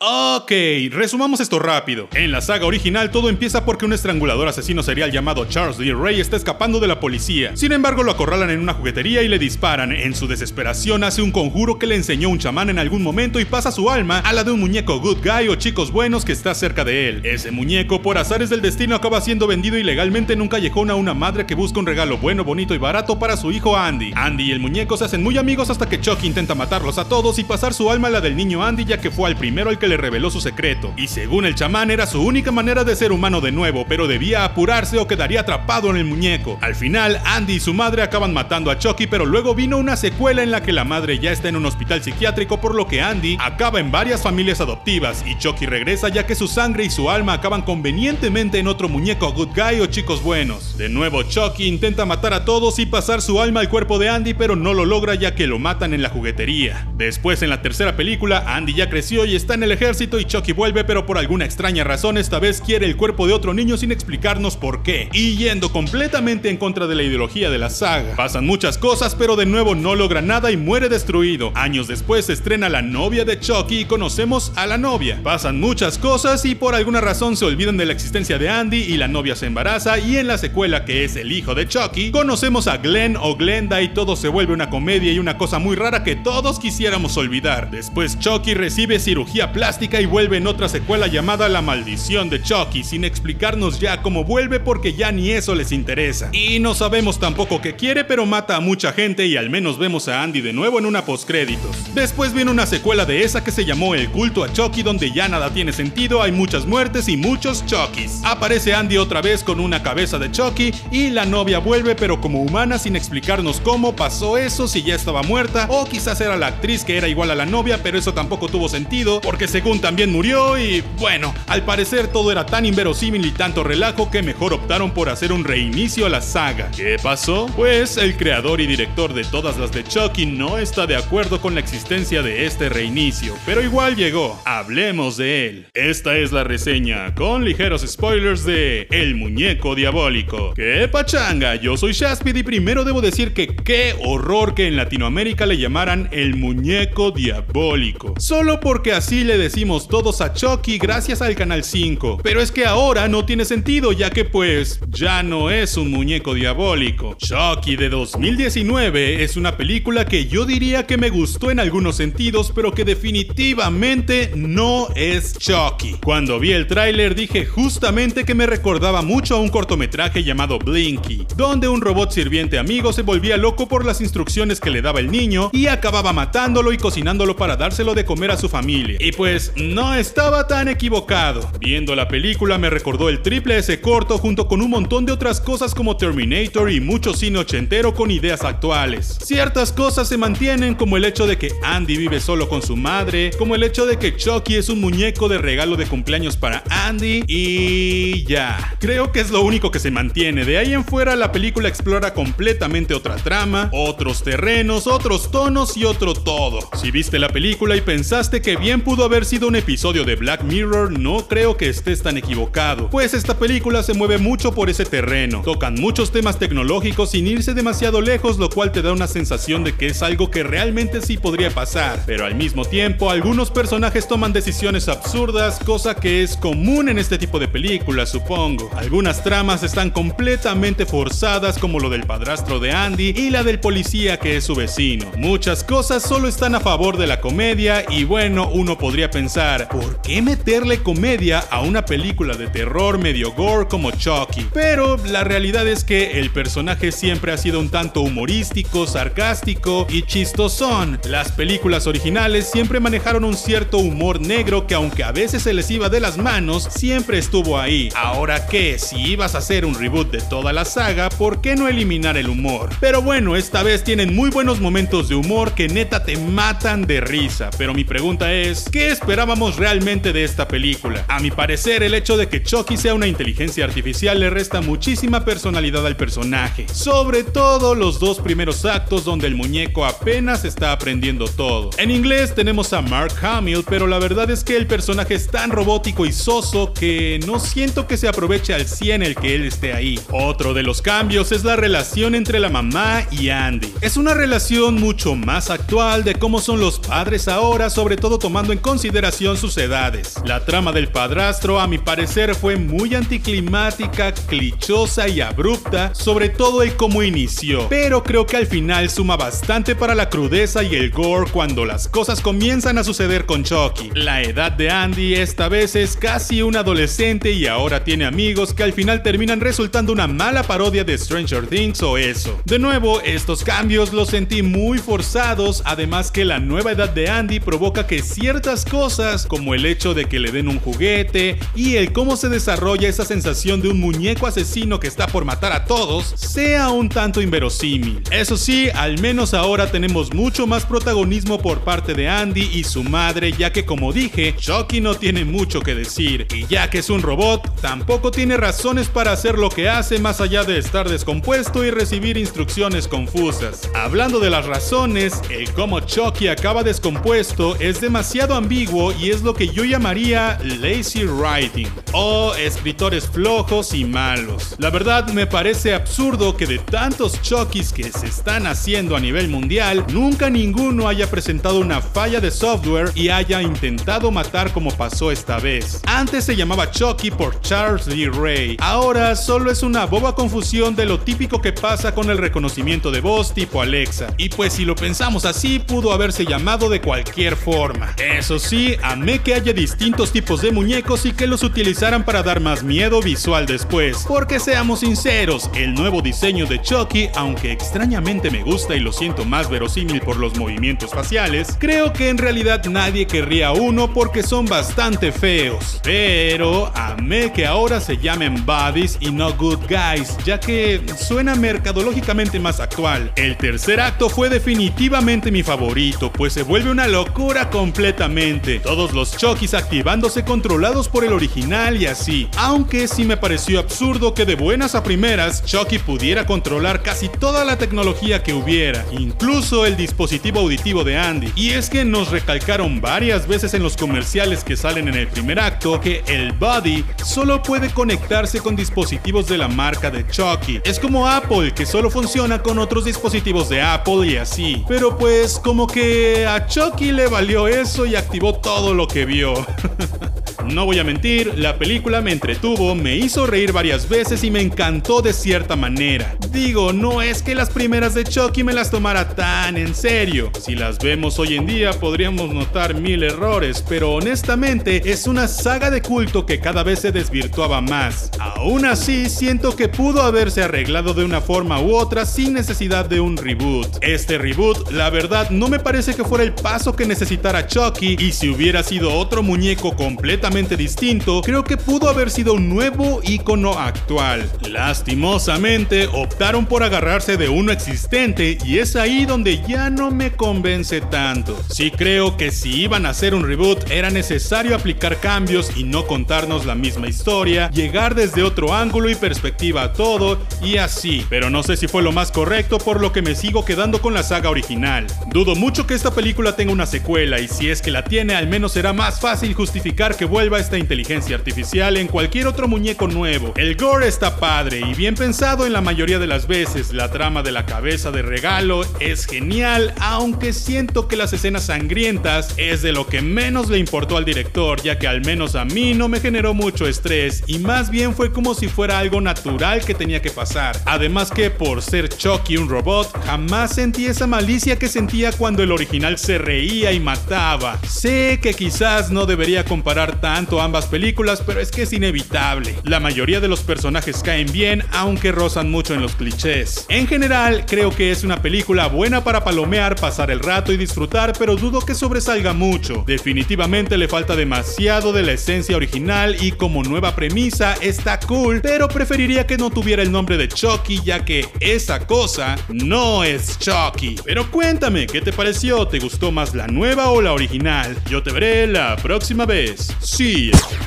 Oh! Ok, resumamos esto rápido. En la saga original todo empieza porque un estrangulador asesino serial llamado Charles Lee Ray está escapando de la policía. Sin embargo, lo acorralan en una juguetería y le disparan. En su desesperación hace un conjuro que le enseñó un chamán en algún momento y pasa su alma a la de un muñeco good guy o chicos buenos que está cerca de él. Ese muñeco, por azares del destino, acaba siendo vendido ilegalmente en un callejón a una madre que busca un regalo bueno, bonito y barato para su hijo Andy. Andy y el muñeco se hacen muy amigos hasta que Chucky intenta matarlos a todos y pasar su alma a la del niño Andy ya que fue al primero el que le reveló su secreto. Y según el chamán era su única manera de ser humano de nuevo, pero debía apurarse o quedaría atrapado en el muñeco. Al final, Andy y su madre acaban matando a Chucky, pero luego vino una secuela en la que la madre ya está en un hospital psiquiátrico, por lo que Andy acaba en varias familias adoptivas y Chucky regresa ya que su sangre y su alma acaban convenientemente en otro muñeco good guy o chicos buenos. De nuevo, Chucky intenta matar a todos y pasar su alma al cuerpo de Andy, pero no lo logra ya que lo matan en la juguetería. Después, en la tercera película, Andy ya creció y está en el ejército y Chucky vuelve, pero por alguna extraña razón esta vez quiere el cuerpo de otro niño sin explicarnos por qué. Y yendo completamente en contra de la ideología de la saga. Pasan muchas cosas, pero de nuevo no logra nada y muere destruido. Años después se estrena la novia de Chucky y conocemos a la novia. Pasan muchas cosas y por alguna razón se olvidan de la existencia de Andy y la novia se embaraza y en la secuela que es el hijo de Chucky, conocemos a Glenn o Glenda y todo se vuelve una comedia y una cosa muy rara que todos quisiéramos olvidar. Después Chucky recibe cirugía plástica y vuelve en otra secuela llamada La Maldición de Chucky, sin explicarnos ya cómo vuelve porque ya ni eso les interesa. Y no sabemos tampoco qué quiere, pero mata a mucha gente y al menos vemos a Andy de nuevo en una postcréditos. Después viene una secuela de esa que se llamó El culto a Chucky, donde ya nada tiene sentido, hay muchas muertes y muchos Chuckys. Aparece Andy otra vez con una cabeza de Chucky y la novia vuelve pero como humana sin explicarnos cómo pasó eso, si ya estaba muerta o quizás era la actriz que era igual a la novia, pero eso tampoco tuvo sentido porque según también murió y bueno, al parecer todo era tan inverosímil y tanto relajo que mejor optaron por hacer un reinicio a la saga. ¿Qué pasó? Pues el creador y director de todas las de Chucky no está de acuerdo con la existencia de este reinicio, pero igual llegó. Hablemos de él. Esta es la reseña con ligeros spoilers de El muñeco diabólico. ¡Qué pachanga! Yo soy Shaspid y primero debo decir que qué horror que en Latinoamérica le llamaran el muñeco diabólico. Solo porque así le decimos todos a Chucky gracias al Canal 5. Pero es que ahora no tiene sentido ya que pues ya no es un muñeco diabólico. Chucky de 2019 es una película que yo diría que me gustó en algunos sentidos, pero que definitivamente no es Chucky. Cuando vi el tráiler dije justamente que me recordaba mucho a un cortometraje llamado Blinky, donde un robot sirviente amigo se volvía loco por las instrucciones que le daba el niño y acababa matándolo y cocinándolo para dárselo de comer a su familia. Y pues no estaba tan equivocado. Viendo la película me recordó el triple S corto junto con un montón de otras cosas como Terminator y mucho cine ochentero con ideas actuales. Ciertas cosas se mantienen como el hecho de que Andy vive solo con su madre, como el hecho de que Chucky es un muñeco de regalo de cumpleaños para Andy y ya. Creo que es lo único que se mantiene. De ahí en fuera la película explora completamente otra trama, otros terrenos, otros tonos y otro todo. Si viste la película y pensaste que bien pudo haber sido episodio de Black Mirror, no creo que estés tan equivocado, pues esta película se mueve mucho por ese terreno. Tocan muchos temas tecnológicos sin irse demasiado lejos, lo cual te da una sensación de que es algo que realmente sí podría pasar, pero al mismo tiempo algunos personajes toman decisiones absurdas, cosa que es común en este tipo de películas, supongo. Algunas tramas están completamente forzadas como lo del padrastro de Andy y la del policía que es su vecino. Muchas cosas solo están a favor de la comedia y bueno, uno podría pensar, ¿por qué meterle comedia a una película de terror medio gore como Chucky? Pero la realidad es que el personaje siempre ha sido un tanto humorístico, sarcástico y chistosón. Las películas originales siempre manejaron un cierto humor negro que aunque a veces se les iba de las manos, siempre estuvo ahí. Ahora que, si ibas a hacer un reboot de toda la saga, ¿por qué no eliminar el humor? Pero bueno, esta vez tienen muy buenos momentos de humor que neta te matan de risa. Pero mi pregunta es, ¿qué esperábamos realmente de esta película. A mi parecer, el hecho de que Chucky sea una inteligencia artificial le resta muchísima personalidad al personaje, sobre todo los dos primeros actos donde el muñeco apenas está aprendiendo todo. En inglés tenemos a Mark Hamill, pero la verdad es que el personaje es tan robótico y soso que no siento que se aproveche al 100 el que él esté ahí. Otro de los cambios es la relación entre la mamá y Andy. Es una relación mucho más actual de cómo son los padres ahora, sobre todo tomando en consideración sus edades. La trama del padrastro, a mi parecer, fue muy anticlimática, clichosa y abrupta, sobre todo el cómo inició. Pero creo que al final suma bastante para la crudeza y el gore cuando las cosas comienzan a suceder con Chucky. La edad de Andy esta vez es casi un adolescente y ahora tiene amigos que al final terminan resultando una mala parodia de Stranger Things o eso. De nuevo, estos cambios los sentí muy forzados, además que la nueva edad de Andy provoca que ciertas cosas, como el hecho de que le den un juguete y el cómo se desarrolla esa sensación de un muñeco asesino que está por matar a todos, sea un tanto inverosímil. Eso sí, al menos ahora tenemos mucho más protagonismo por parte de Andy y su madre, ya que como dije, Chucky no tiene mucho que decir, y ya que es un robot, tampoco tiene razones para hacer lo que hace más allá de estar descompuesto y recibir instrucciones confusas. Hablando de las razones, el cómo Chucky acaba descompuesto es demasiado ambiguo y es lo que yo llamaría lazy writing, o escritores flojos y malos. La verdad me parece absurdo que de tantos Chuckys que se están haciendo a nivel mundial, nunca ninguno haya presentado una falla de software y haya intentado matar como pasó esta vez. Antes se llamaba Chucky por Charles Lee Ray, ahora solo es una boba confusión de lo típico que pasa con el reconocimiento de voz tipo Alexa. Y pues si lo pensamos así, pudo haberse llamado de cualquier forma. Eso sí, amé que haya distintos tipos de muñecos y que los utilizaran para dar más miedo visual después. Porque seamos sinceros, el nuevo diseño de Chucky, aunque extrañamente me gusta y lo siento más verosímil por los movimientos faciales, creo que en realidad nadie querría uno porque son bastante feos. Pero amé que ahora se llamen Buddies y no Good Guys, ya que suena mercadológicamente más actual. El tercer acto fue definitivamente mi favorito, pues se vuelve una locura completamente. Todos los Chuckys activándose controlados por el original y así. Aunque sí me pareció absurdo que de buenas a primeras Chucky pudiera controlar casi toda la tecnología que hubiera, incluso el dispositivo auditivo de Andy. Y es que nos recalcaron varias veces en los comerciales que salen en el primer acto que el Buddy solo puede conectarse con dispositivos de la marca de Chucky. Es como Apple, que solo funciona con otros dispositivos de Apple y así. Pero pues como que a Chucky le valió eso y activó todo lo que vio. No voy a mentir, la película me entretuvo, me hizo reír varias veces y me encantó de cierta manera. Digo, no es que las primeras de Chucky me las tomara tan en serio. Si las vemos hoy en día podríamos notar mil errores, pero honestamente es una saga de culto que cada vez se desvirtuaba más. Aún así, siento que pudo haberse arreglado de una forma u otra sin necesidad de un reboot. Este reboot, la verdad, no me parece que fuera el paso que necesitara Chucky y si hubiera sido otro muñeco completamente distinto, creo que pudo haber sido un nuevo icono actual. Lastimosamente, optaron por agarrarse de uno existente y es ahí donde ya no me convence tanto. Sí creo que si iban a hacer un reboot era necesario aplicar cambios y no contarnos la misma historia, llegar desde otro ángulo y perspectiva a todo y así, pero no sé si fue lo más correcto por lo que me sigo quedando con la saga original. Dudo mucho que esta película tenga una secuela y si es que la tiene al menos será más fácil justificar que vuelva esta inteligencia artificial en cualquier otro muñeco nuevo. El gore está padre y bien pensado en la mayoría de las veces. La trama de la cabeza de regalo es genial, aunque siento que las escenas sangrientas es de lo que menos le importó al director, ya que al menos a mí no me generó mucho estrés y más bien fue como si fuera algo natural que tenía que pasar. Además que por ser Chucky un robot, jamás sentí esa malicia que sentía cuando el original se reía y mataba. Sé que quizás no debería comparar tanto ambas películas, pero es que es inevitable. La mayoría de los personajes caen bien, aunque rozan mucho en los clichés. En general, creo que es una película buena para palomear, pasar el rato y disfrutar, pero dudo que sobresalga mucho. Definitivamente le falta demasiado de la esencia original y como nueva premisa está cool, pero preferiría que no tuviera el nombre de Chucky ya que esa cosa no es Chucky. Pero cuéntame, ¿qué te pareció? ¿Te gustó más la nueva o la original? Yo te veré la próxima vez. Sí. Cheese.